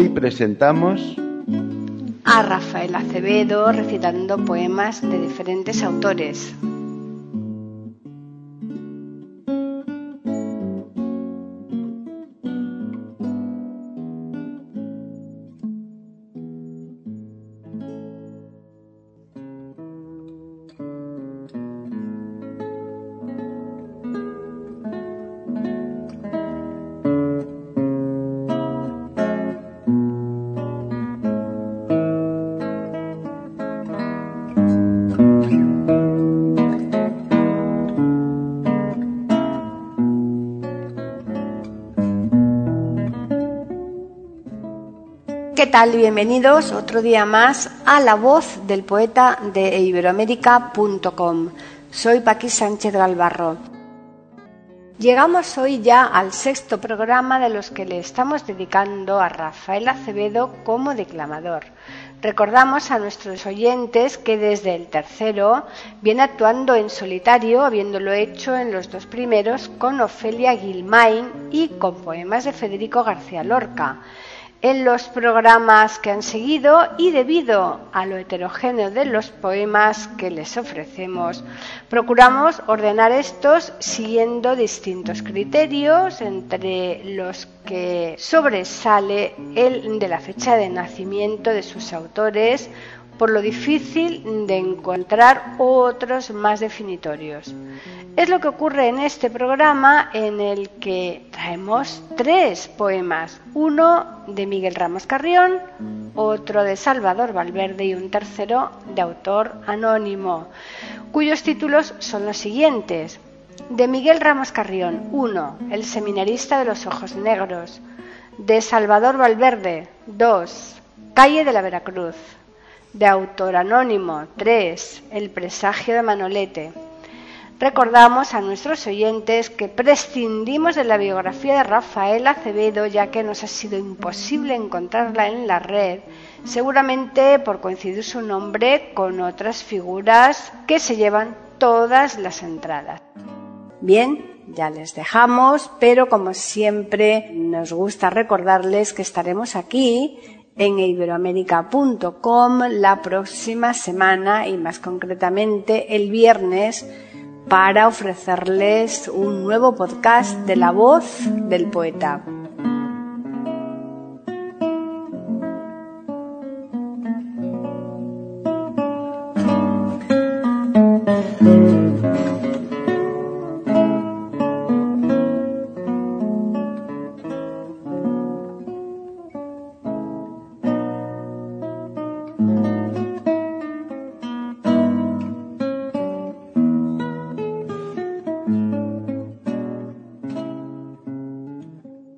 Hoy presentamos a Rafael Acevedo recitando poemas de diferentes autores. Tal? Bienvenidos otro día más a La Voz del Poeta de Iberoamérica.com. Soy Paqui Sánchez Galvarro. Llegamos hoy ya al sexto programa de los que le estamos dedicando a Rafael Acevedo como declamador. Recordamos a nuestros oyentes que desde el tercero viene actuando en solitario, habiéndolo hecho en los dos primeros con Ofelia Gilmain y con poemas de Federico García Lorca en los programas que han seguido y debido a lo heterogéneo de los poemas que les ofrecemos, procuramos ordenar estos siguiendo distintos criterios, entre los que sobresale el de la fecha de nacimiento de sus autores, por lo difícil de encontrar otros más definitorios. Es lo que ocurre en este programa en el que traemos tres poemas, uno de Miguel Ramos Carrión, otro de Salvador Valverde y un tercero de autor anónimo, cuyos títulos son los siguientes. De Miguel Ramos Carrión, 1. El seminarista de los ojos negros. De Salvador Valverde, 2. Calle de la Veracruz de autor anónimo. 3. El presagio de Manolete. Recordamos a nuestros oyentes que prescindimos de la biografía de Rafael Acevedo ya que nos ha sido imposible encontrarla en la red, seguramente por coincidir su nombre con otras figuras que se llevan todas las entradas. Bien, ya les dejamos, pero como siempre nos gusta recordarles que estaremos aquí en iberoamérica.com la próxima semana y más concretamente el viernes para ofrecerles un nuevo podcast de la voz del poeta.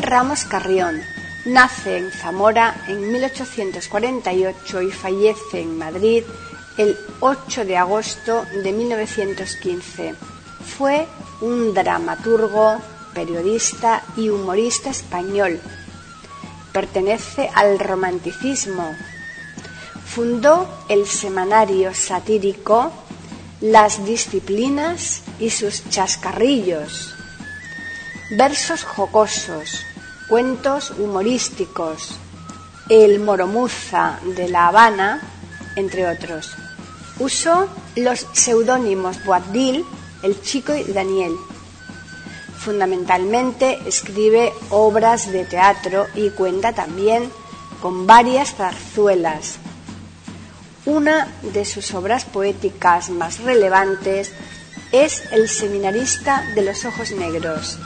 Ramos Carrión nace en Zamora en 1848 y fallece en Madrid el 8 de agosto de 1915. Fue un dramaturgo, periodista y humorista español. Pertenece al romanticismo. Fundó el semanario satírico las disciplinas y sus chascarrillos, versos jocosos, cuentos humorísticos, el Moromuza de La Habana, entre otros. Usó los seudónimos Boabdil, El Chico y Daniel. Fundamentalmente escribe obras de teatro y cuenta también con varias zarzuelas. Una de sus obras poéticas más relevantes es El seminarista de los ojos negros,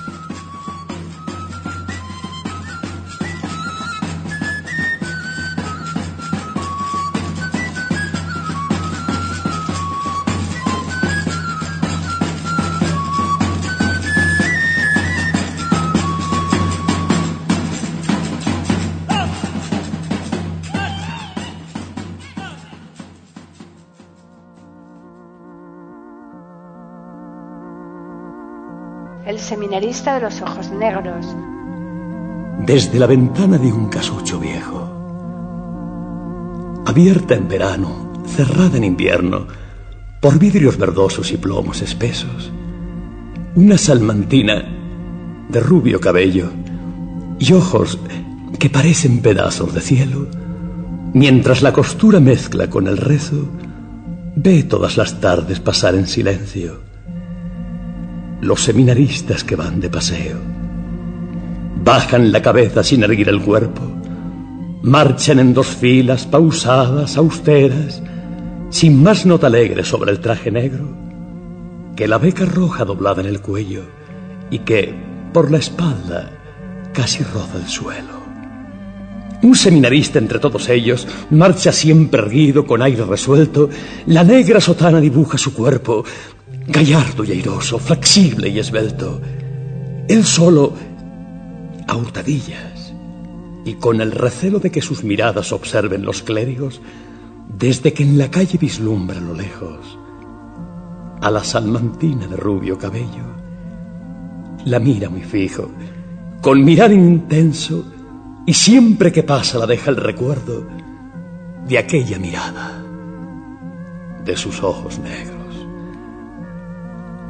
de los ojos negros. Desde la ventana de un casucho viejo, abierta en verano, cerrada en invierno, por vidrios verdosos y plomos espesos, una salmantina de rubio cabello y ojos que parecen pedazos de cielo, mientras la costura mezcla con el rezo, ve todas las tardes pasar en silencio los seminaristas que van de paseo. Bajan la cabeza sin erguir el cuerpo, marchan en dos filas pausadas, austeras, sin más nota alegre sobre el traje negro que la beca roja doblada en el cuello y que, por la espalda, casi roza el suelo. Un seminarista entre todos ellos marcha siempre erguido, con aire resuelto. La negra sotana dibuja su cuerpo, gallardo y airoso, flexible y esbelto. Él solo, a hurtadillas, y con el recelo de que sus miradas observen los clérigos, desde que en la calle vislumbra a lo lejos a la salmantina de rubio cabello, la mira muy fijo, con mirar intenso, y siempre que pasa la deja el recuerdo de aquella mirada, de sus ojos negros.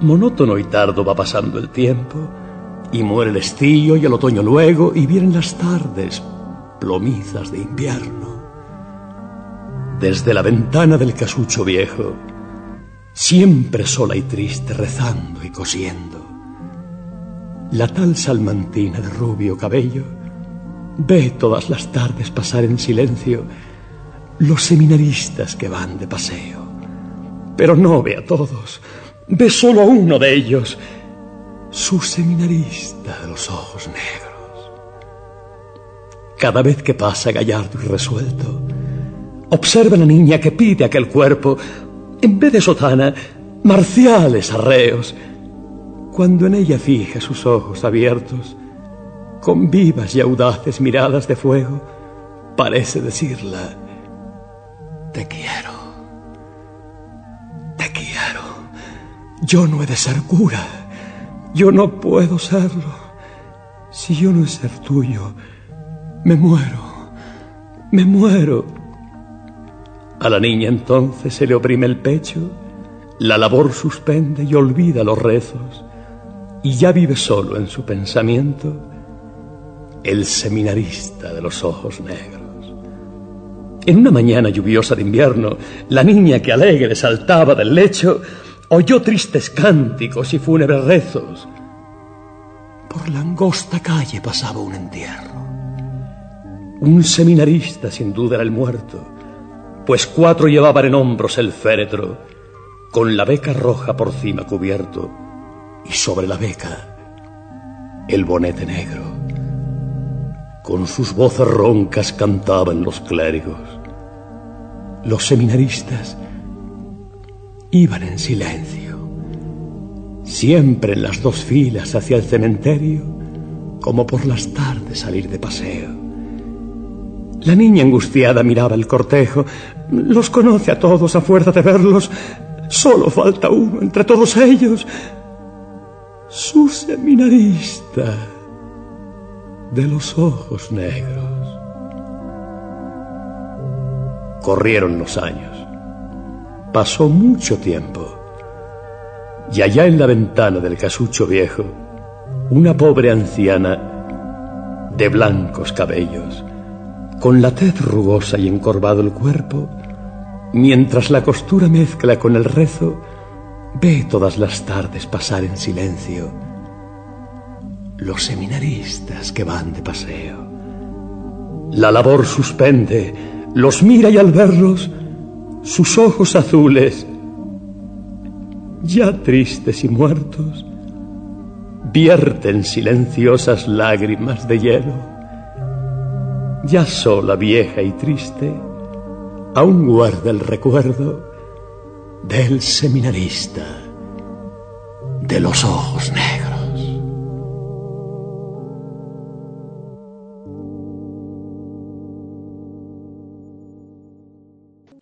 Monótono y tardo va pasando el tiempo, y muere el estío y el otoño luego, y vienen las tardes plomizas de invierno. Desde la ventana del casucho viejo, siempre sola y triste, rezando y cosiendo, la tal salmantina de rubio cabello ve todas las tardes pasar en silencio los seminaristas que van de paseo. Pero no ve a todos, Ve solo uno de ellos, su seminarista de los ojos negros. Cada vez que pasa gallardo y resuelto, observa a la niña que pide aquel cuerpo, en vez de sotana, marciales arreos, cuando en ella fija sus ojos abiertos, con vivas y audaces miradas de fuego, parece decirla, te quiero. Yo no he de ser cura. Yo no puedo serlo. Si yo no he ser tuyo, me muero. Me muero. A la niña entonces se le oprime el pecho, la labor suspende y olvida los rezos, y ya vive solo en su pensamiento el seminarista de los ojos negros. En una mañana lluviosa de invierno, la niña que alegre saltaba del lecho oyó tristes cánticos y fúnebres rezos. Por la angosta calle pasaba un entierro. Un seminarista sin duda era el muerto, pues cuatro llevaban en hombros el féretro, con la beca roja por cima cubierto, y sobre la beca el bonete negro. Con sus voces roncas cantaban los clérigos. Los seminaristas Iban en silencio, siempre en las dos filas hacia el cementerio, como por las tardes salir de paseo. La niña angustiada miraba el cortejo, los conoce a todos a fuerza de verlos, solo falta uno entre todos ellos, su seminarista de los ojos negros. Corrieron los años. Pasó mucho tiempo Y allá en la ventana del casucho viejo, una pobre anciana de blancos cabellos, con la tez rugosa y encorvado el cuerpo, mientras la costura mezcla con el rezo, ve todas las tardes pasar en silencio los seminaristas que van de paseo. La labor suspende, los mira y al verlos, sus ojos azules, ya tristes y muertos, vierten silenciosas lágrimas de hielo. Ya sola, vieja y triste, aún guarda el recuerdo del seminarista de los ojos negros.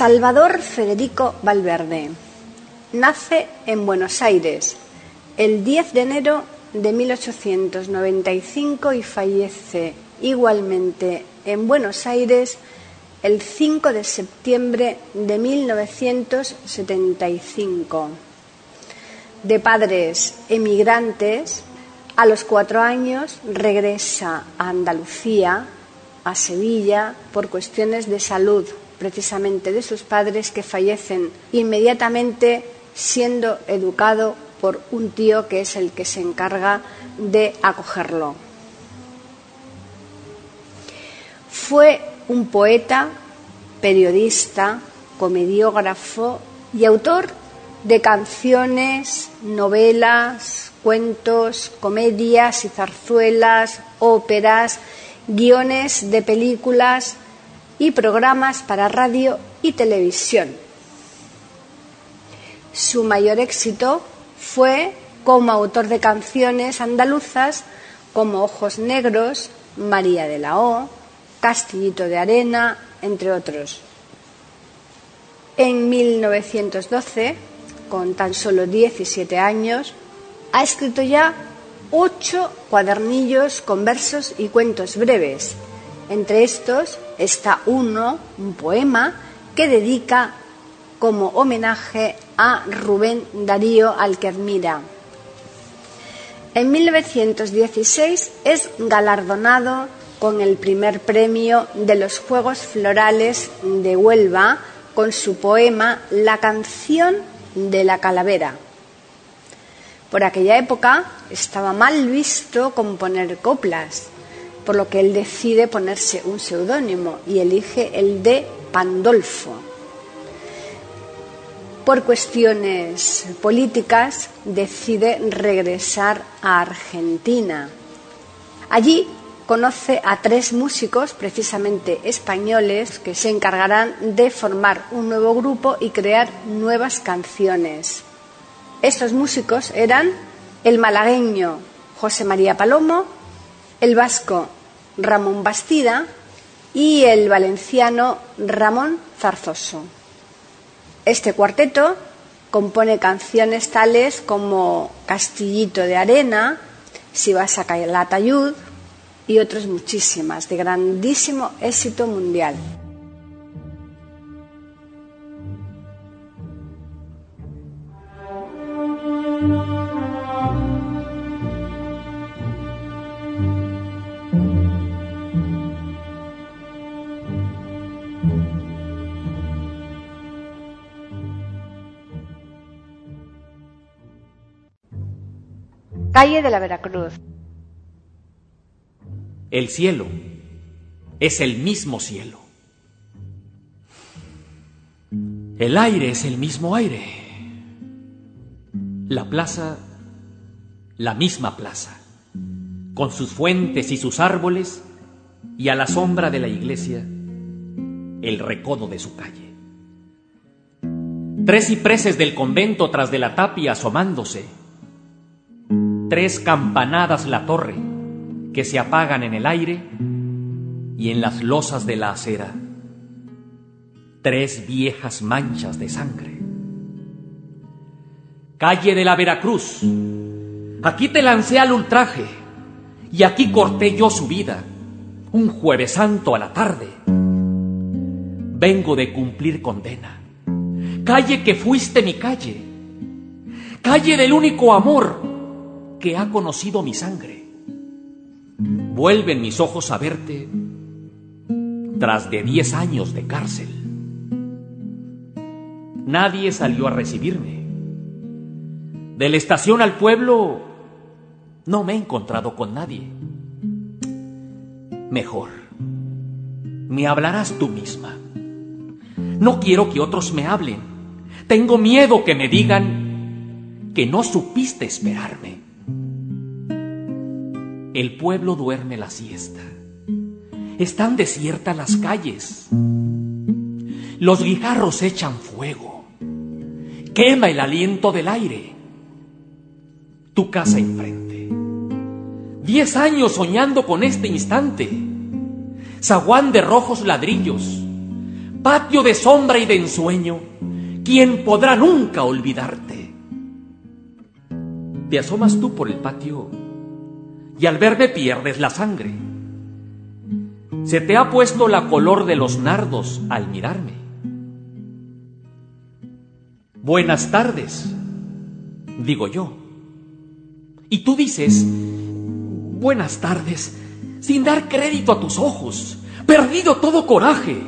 Salvador Federico Valverde nace en Buenos Aires el 10 de enero de 1895 y fallece igualmente en Buenos Aires el 5 de septiembre de 1975. De padres emigrantes, a los cuatro años regresa a Andalucía, a Sevilla, por cuestiones de salud precisamente de sus padres que fallecen inmediatamente siendo educado por un tío que es el que se encarga de acogerlo. Fue un poeta, periodista, comediógrafo y autor de canciones, novelas, cuentos, comedias y zarzuelas, óperas, guiones de películas, y programas para radio y televisión. Su mayor éxito fue como autor de canciones andaluzas como Ojos Negros, María de la O, Castillito de Arena, entre otros. En 1912, con tan solo 17 años, ha escrito ya ocho cuadernillos con versos y cuentos breves. Entre estos está uno, un poema, que dedica como homenaje a Rubén Darío al que admira. En 1916 es galardonado con el primer premio de los Juegos Florales de Huelva con su poema La canción de la calavera. Por aquella época estaba mal visto componer coplas por lo que él decide ponerse un seudónimo y elige el de Pandolfo. Por cuestiones políticas decide regresar a Argentina. Allí conoce a tres músicos, precisamente españoles, que se encargarán de formar un nuevo grupo y crear nuevas canciones. Estos músicos eran el malagueño José María Palomo, el vasco Ramón Bastida y el valenciano Ramón Zarzoso. Este cuarteto compone canciones tales como Castillito de Arena, Si vas a caer la tayud y otras muchísimas de grandísimo éxito mundial. De la Veracruz. El cielo es el mismo cielo. El aire es el mismo aire. La plaza la misma plaza, con sus fuentes y sus árboles, y a la sombra de la iglesia, el recodo de su calle. Tres cipreses del convento tras de la tapia asomándose, tres campanadas la torre que se apagan en el aire y en las losas de la acera, tres viejas manchas de sangre. Calle de la Veracruz, aquí te lancé al ultraje y aquí corté yo su vida, un jueves santo a la tarde. Vengo de cumplir condena. Calle que fuiste mi calle, calle del único amor que ha conocido mi sangre. Vuelven mis ojos a verte tras de diez años de cárcel. Nadie salió a recibirme. De la estación al pueblo no me he encontrado con nadie. Mejor, me hablarás tú misma. No quiero que otros me hablen. Tengo miedo que me digan que no supiste esperarme. El pueblo duerme la siesta. Están desiertas las calles. Los guijarros echan fuego. Quema el aliento del aire. Tu casa enfrente. Diez años soñando con este instante. Zaguán de rojos ladrillos. Patio de sombra y de ensueño. ¿Quién podrá nunca olvidarte? Te asomas tú por el patio y al verme pierdes la sangre. Se te ha puesto la color de los nardos al mirarme. Buenas tardes, digo yo. Y tú dices, buenas tardes, sin dar crédito a tus ojos, perdido todo coraje,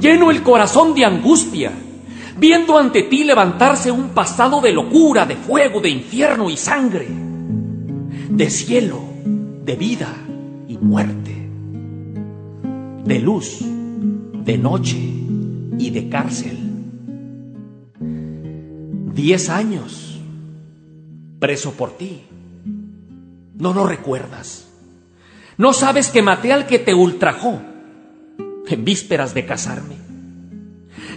lleno el corazón de angustia, viendo ante ti levantarse un pasado de locura, de fuego, de infierno y sangre, de cielo, de vida y muerte, de luz, de noche y de cárcel. Diez años preso por ti. No lo recuerdas. No sabes que maté al que te ultrajó en vísperas de casarme.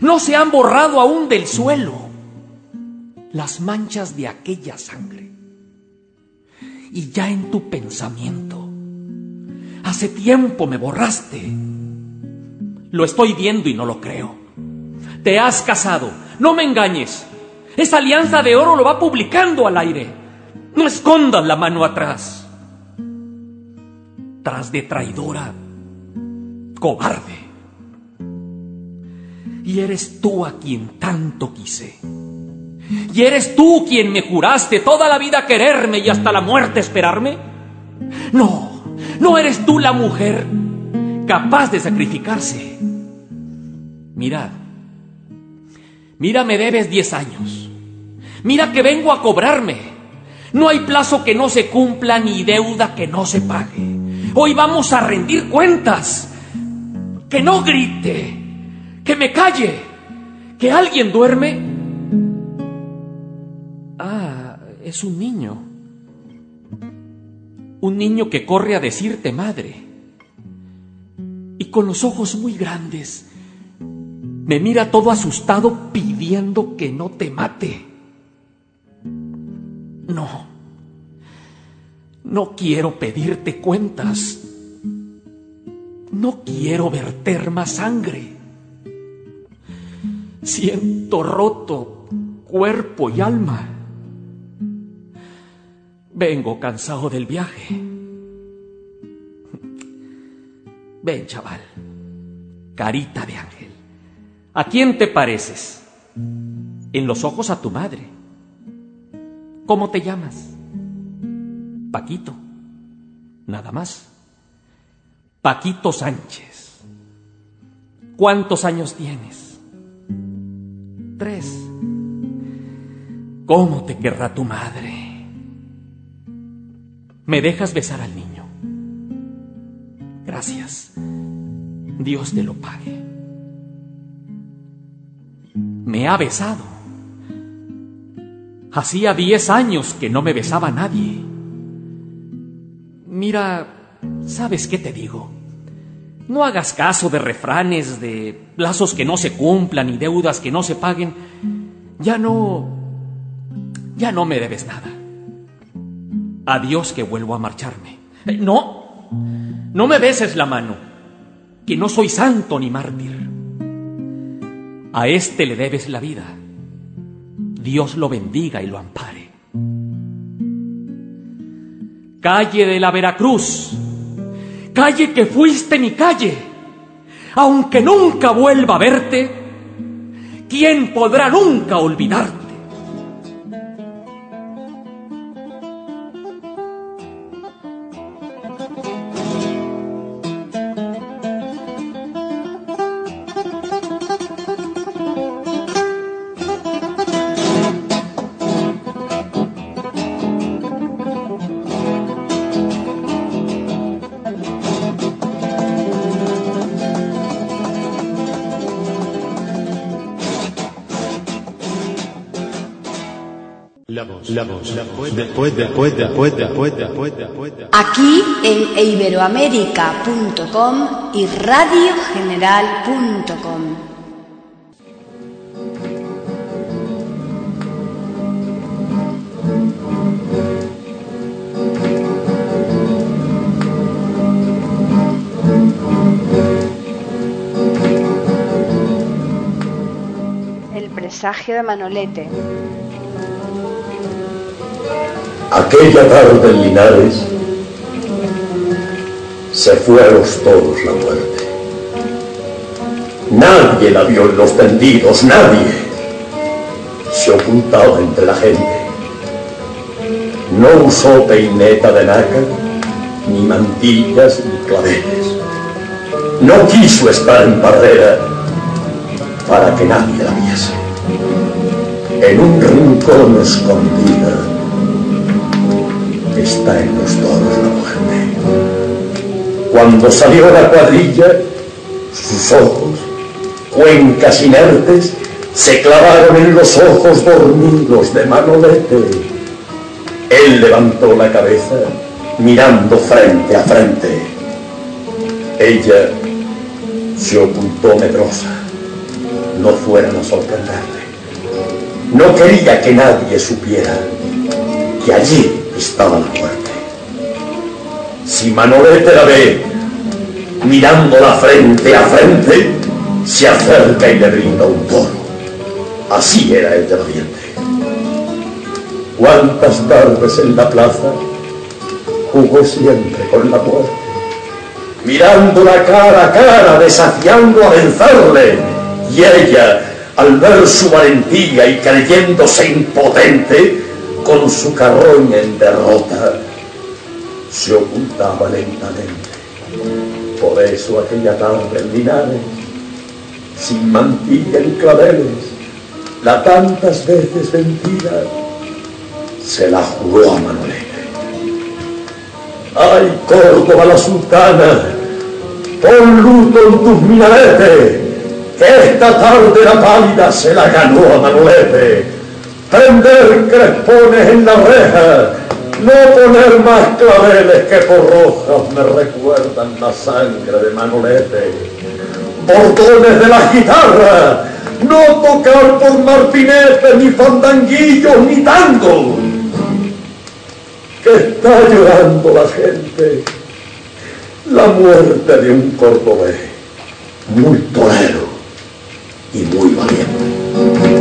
No se han borrado aún del suelo las manchas de aquella sangre y ya en tu pensamiento. Hace tiempo me borraste. Lo estoy viendo y no lo creo. Te has casado. No me engañes. Esa alianza de oro lo va publicando al aire. No escondas la mano atrás. Tras de traidora, cobarde. Y eres tú a quien tanto quise. ¿Y eres tú quien me juraste toda la vida quererme y hasta la muerte esperarme? No, no eres tú la mujer capaz de sacrificarse. Mirad, mira, me debes diez años. Mira que vengo a cobrarme. No hay plazo que no se cumpla ni deuda que no se pague. Hoy vamos a rendir cuentas. Que no grite, que me calle, que alguien duerme es un niño. Un niño que corre a decirte madre. Y con los ojos muy grandes me mira todo asustado pidiendo que no te mate. No. No quiero pedirte cuentas. No quiero verter más sangre. Siento roto cuerpo y alma. Vengo cansado del viaje. Ven, chaval. Carita de ángel. ¿A quién te pareces? En los ojos a tu madre. ¿Cómo te llamas? Paquito. Nada más. Paquito Sánchez. ¿Cuántos años tienes? Tres. ¿Cómo te querrá tu madre? ¿Me dejas besar al niño? Gracias. Dios te lo pague. Me ha besado. Hacía diez años que no me besaba nadie. Mira, ¿sabes qué te digo? No hagas caso de refranes, de plazos que no se cumplan y deudas que no se paguen. Ya no... ya no me debes nada. Adiós que vuelvo a marcharme. Eh, no, no me beses la mano, que no soy santo ni mártir. A este le debes la vida. Dios lo bendiga y lo ampare. Calle de la Veracruz, calle que fuiste mi calle, aunque nunca vuelva a verte, ¿quién podrá nunca olvidarte? Voz, después, después, después, después, después, después, después. Aquí en iberoamérica.com y radiogeneral.com. El presagio de Manolete. Aquella tarde en Linares se fue a los la muerte. Nadie la vio en los tendidos, nadie. Se ocultaba entre la gente. No usó peineta de nácar, ni mantillas, ni claveles. No quiso estar en parrera para que nadie la viese. En un rincón escondida está en los toros la muerte. Cuando salió la cuadrilla, sus ojos, cuencas inertes, se clavaron en los ojos dormidos de Manolete. Él levantó la cabeza, mirando frente a frente. Ella se ocultó medrosa, no fueran a sorprenderle. No quería que nadie supiera que allí estaba la muerte. Si Manolete la ve, mirándola frente a frente, se acerca y le brinda un toro. Así era ella valiente. Cuántas tardes en la plaza jugó siempre con la muerte, mirándola cara a cara, desafiando a vencerle, y ella, al ver su valentía y creyéndose impotente, con su carroña en derrota, se ocultaba lentamente. Por eso aquella tarde en Linares, sin mantilla ni claveles, la tantas veces vencida, se la juró a Manolete. ¡Ay, Córdoba la sultana! Pon luto en tus minaretes, que esta tarde la pálida se la ganó a Manolete prender crespones en la reja, no poner más claveles que por rojas me recuerdan la sangre de Manolete, bordones de la guitarra, no tocar por martinetes, ni fandanguillos, ni tango, que está llorando la gente, la muerte de un cordobés, muy torero y muy valiente.